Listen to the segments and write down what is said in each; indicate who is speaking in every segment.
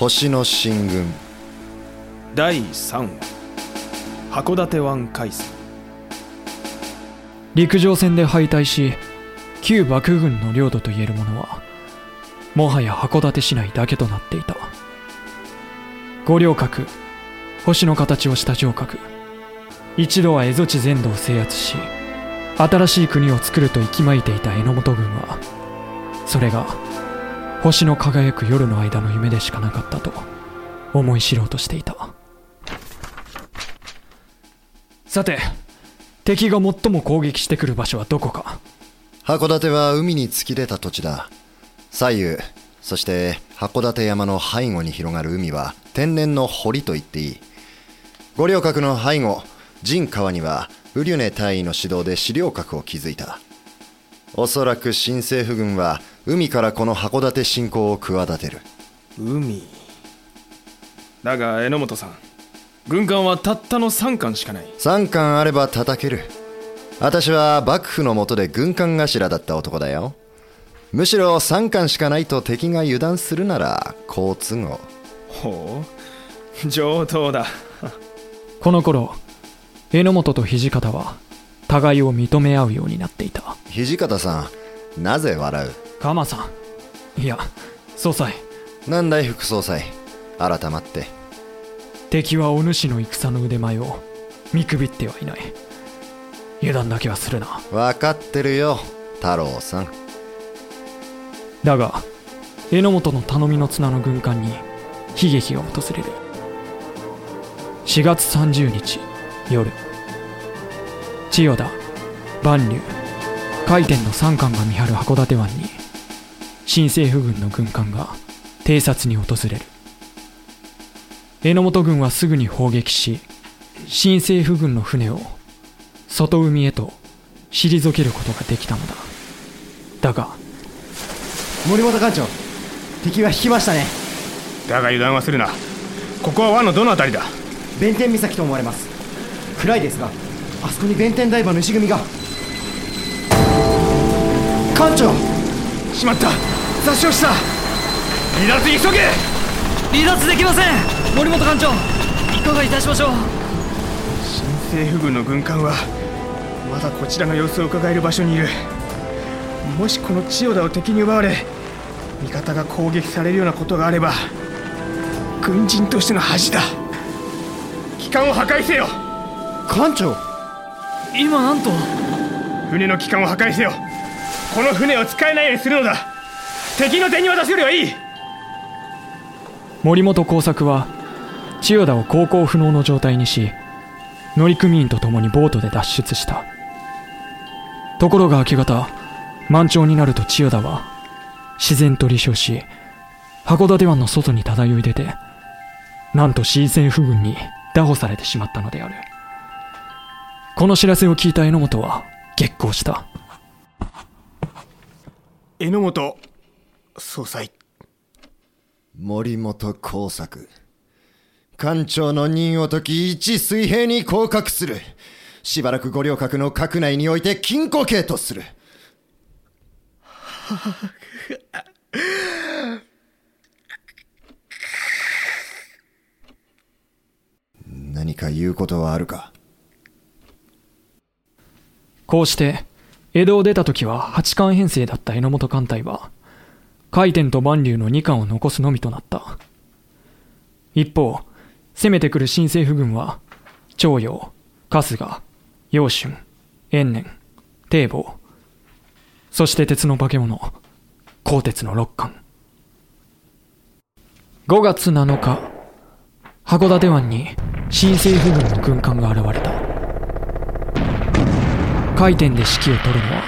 Speaker 1: 星の進軍。
Speaker 2: 第3話。函館湾海戦。
Speaker 3: 陸上戦で敗退し旧幕府軍の領土といえるものはもはや函館市内だけとなっていた。五稜郭星の形をした城郭。一度は蝦夷地全土を制圧し新しい国を作ると息巻いていた榎本軍はそれが星の輝く夜の間の夢でしかなかったと思い知ろうとしていた。さて敵が最も攻撃してくる場所はどこか。
Speaker 1: 函館は海に突き出た土地だ。左右そして函館山の背後に広がる海は天然の堀と言っていい。五稜郭の背後陣川にはウリュネ大尉の指導で資料閣を築いた。おそらく新政府軍は海からこの函館侵攻を企てる。
Speaker 2: 海。だが榎本さん軍艦はたったの3艦しかない。
Speaker 1: 3艦あれば叩ける。私は幕府の下で軍艦頭だった男だよ。むしろ3艦しかないと敵が油断するなら好都合。
Speaker 2: ほう上等だ。
Speaker 3: この頃榎本と土方は互いを認め合うようになっていた。
Speaker 1: 土方さんなぜ笑う？
Speaker 3: 鎌さん。いや総裁。
Speaker 1: なんだい副総裁？改まって。
Speaker 3: 敵はお主の戦の腕前を見くびってはいない。油断だけはするな。
Speaker 1: 分かってるよ太郎さん。
Speaker 3: だが榎本の頼みの綱の軍艦に悲劇が訪れる。4月30日夜千代田万竜海天の三艦が見張る函館湾に新政府軍の軍艦が偵察に訪れる。榎本軍はすぐに砲撃し新政府軍の船を外海へと退けることができたのだ。だが
Speaker 4: 森本艦長敵は引きましたね。
Speaker 2: だが油断はするな。ここは湾のどの辺りだ？
Speaker 4: 弁天岬と思われます。暗いですがあそこに弁天台場の石組みが。艦長。
Speaker 2: しまった。殺傷した。離脱急げ。
Speaker 3: 離脱できません。森本艦長いかがいたしましょう。
Speaker 2: 新政府軍の軍艦はまだこちらの様子を伺える場所にいる。もしこの千代田を敵に奪われ味方が攻撃されるようなことがあれば軍人としての恥だ。機関を破壊せよ。
Speaker 4: 艦長
Speaker 3: 今なんと？
Speaker 2: 船の機関を破壊せよ。この船を使えないようにするのだ。敵の手に渡すよりはいい。
Speaker 3: 森本耕作は千代田を航行不能の状態にし乗組員と共にボートで脱出した。ところが明け方満潮になると千代田は自然と離礁し函館湾の外に漂い出てなんと新政府軍に拿捕されてしまったのであるこの知らせを聞いた榎本は激高した。
Speaker 2: 榎本総裁。
Speaker 1: 森本耕作。艦長の任を解き一水平に降格する。しばらく五稜郭の閣内において禁錮刑とする。何か言うことはあるか？
Speaker 3: こうして江戸を出た時は八艦編成だった榎本艦隊は海天と万竜の2艦を残すのみとなった。一方攻めてくる新政府軍は長陽春日陽春延年堤防そして鉄の化け物鋼鉄の六艦5月7日函館湾に新政府軍の軍艦が現れた。回転で指揮を執るのは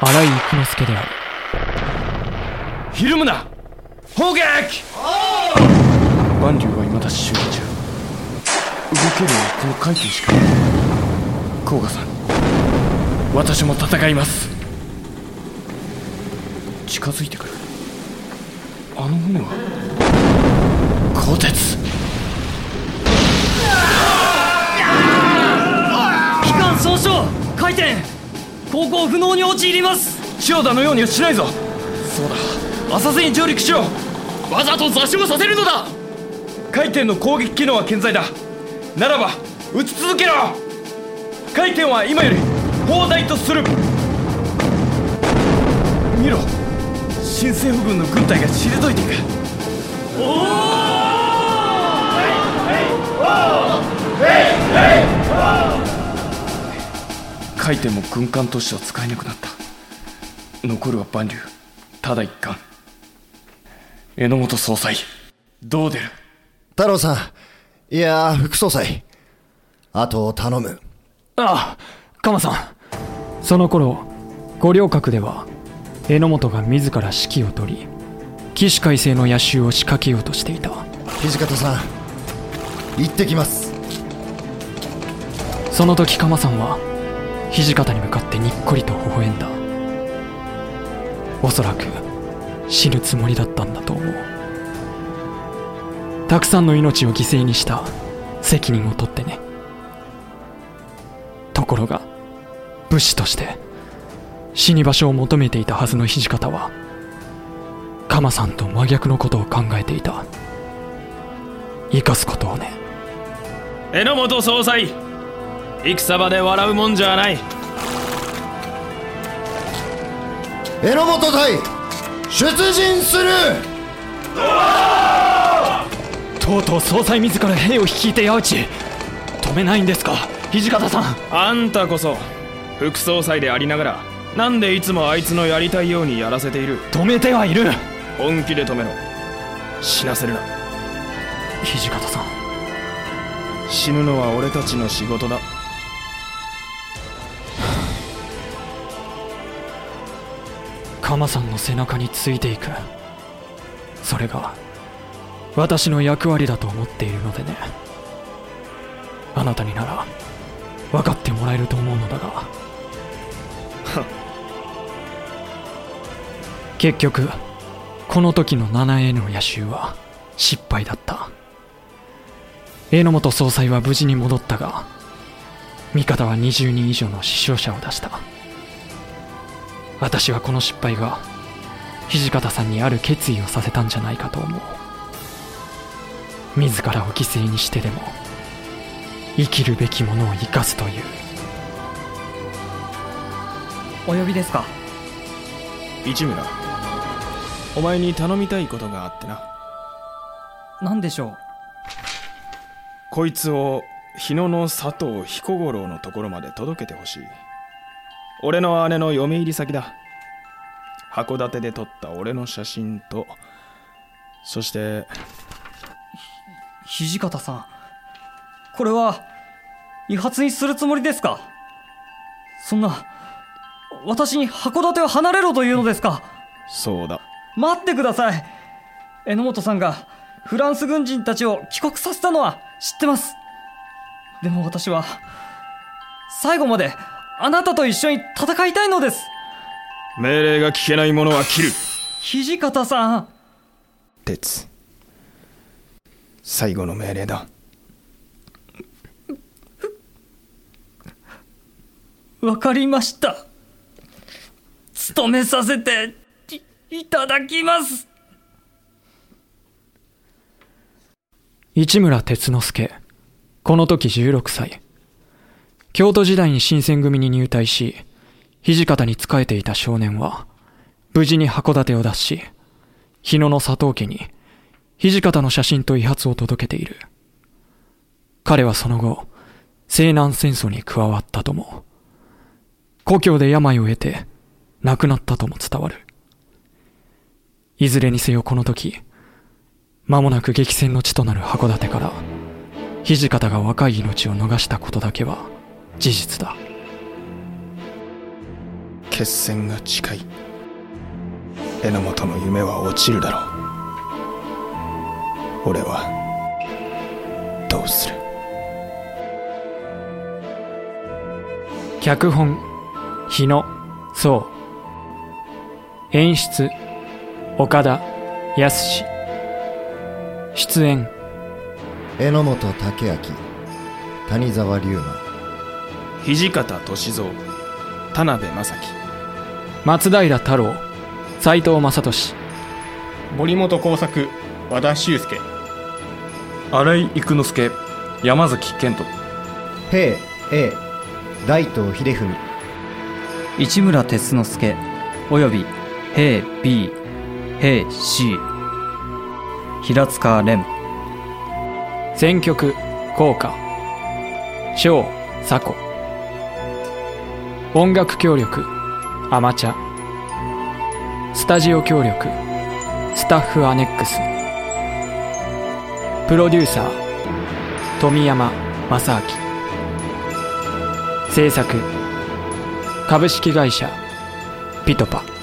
Speaker 3: 荒井育之助である。
Speaker 2: ひるむな砲撃！万竜は未だ修理中。動けるのはこの海底しかない。甲賀さん。私も戦います。近づいてくる。あの船は？鋼鉄。
Speaker 5: 機関総称回転。航行不能に陥ります。
Speaker 2: 千代田のようにはしないぞ。そうだ。浅瀬に上陸しよう。
Speaker 5: わざと座礁させるのだ。
Speaker 2: 回転の攻撃機能は健在だ。ならば撃ち続けろ。回転は今より砲台とする。見ろ。新政府軍の軍隊が退いていく回転も軍艦としては使えなくなった。残るは万竜。ただ一貫榎本総裁どう出る？
Speaker 1: 太郎さん、いやー、副総裁。あとを頼む。
Speaker 3: ああ鎌さん。その頃五稜郭では榎本が自ら指揮を取り起死回生の野襲を仕掛けようとしていた。
Speaker 1: 土方さん、行ってきます。
Speaker 3: その時鎌さんは土方に向かってにっこりと微笑んだ。おそらく死ぬつもりだったんだと思う。たくさんの命を犠牲にした責任を取ってね。ところが武士として死に場所を求めていたはずの土方は鎌さんと真逆のことを考えていた。生かすことをね。
Speaker 5: 榎本総裁戦場で笑うもんじゃない。
Speaker 1: 榎本隊、出陣する。
Speaker 3: とうとう総裁自ら兵を率いて矢打ち。止めないんですか土方さん。
Speaker 2: あんたこそ副総裁でありながらなんでいつもあいつのやりたいようにやらせている。
Speaker 3: 止めてはいる。
Speaker 2: 本気で止めろ。死なせるな。
Speaker 3: 土方さん。
Speaker 2: 死ぬのは俺たちの仕事だ
Speaker 3: 鎌さんの背中についていく。それが私の役割だと思っているのでね。あなたになら分かってもらえると思うのだが。結局この時の 7A の野襲は失敗だった。榎本総裁は無事に戻ったが味方は20人以上の死傷者を出した。私はこの失敗が土方さんにある決意をさせたんじゃないかと思う。自らを犠牲にしてでも生きるべきものを生かすという。
Speaker 5: お呼びですか？
Speaker 2: 市村。お前に頼みたいことがあってな。
Speaker 5: 何でしょう？
Speaker 2: こいつを日野の佐藤彦五郎のところまで届けてほしい俺の姉の嫁入り先だ。函館で撮った俺の写真とそして
Speaker 5: 土方さん。これは違発にするつもりですか？そんな私に函館を離れろというのですか？
Speaker 2: そうだ。
Speaker 5: 待ってください。榎本さんがフランス軍人たちを帰国させたのは知ってます。でも私は最後まであなたと一緒に戦いたいのです。
Speaker 2: 命令が聞けない者は切る。
Speaker 5: 土方さん。
Speaker 2: 鉄。最後の命令だ。
Speaker 5: わかりました。務めさせていいただきます。
Speaker 3: 市村哲之助。この時16歳京都時代に新選組に入隊し土方に仕えていた少年は無事に函館を脱し日野の佐藤家に土方の写真と遺髪を届けている。彼はその後西南戦争に加わったとも故郷で病を得て亡くなったとも伝わる。いずれにせよこの時間もなく激戦の地となる函館から土方が若い命を逃したことだけは事実だ。
Speaker 2: 決戦が近い。榎本の夢は落ちるだろう。俺はどうする。
Speaker 3: 脚本日野壮演出岡田康出演。
Speaker 1: 榎本武明谷沢龍馬
Speaker 2: 土方歳三田辺正樹。
Speaker 3: 松平太郎斎藤正俊
Speaker 2: 森本耕作
Speaker 6: 和田修介。
Speaker 7: 新井育之助山崎賢人。
Speaker 4: 平 A 大東秀文。
Speaker 8: 市村哲之助および平 B 平 C 平塚蓮。
Speaker 3: 選曲効果小佐古音楽協力アマチャスタジオ協力スタッフアネックスプロデューサー富山正明制作株式会社ピトパ。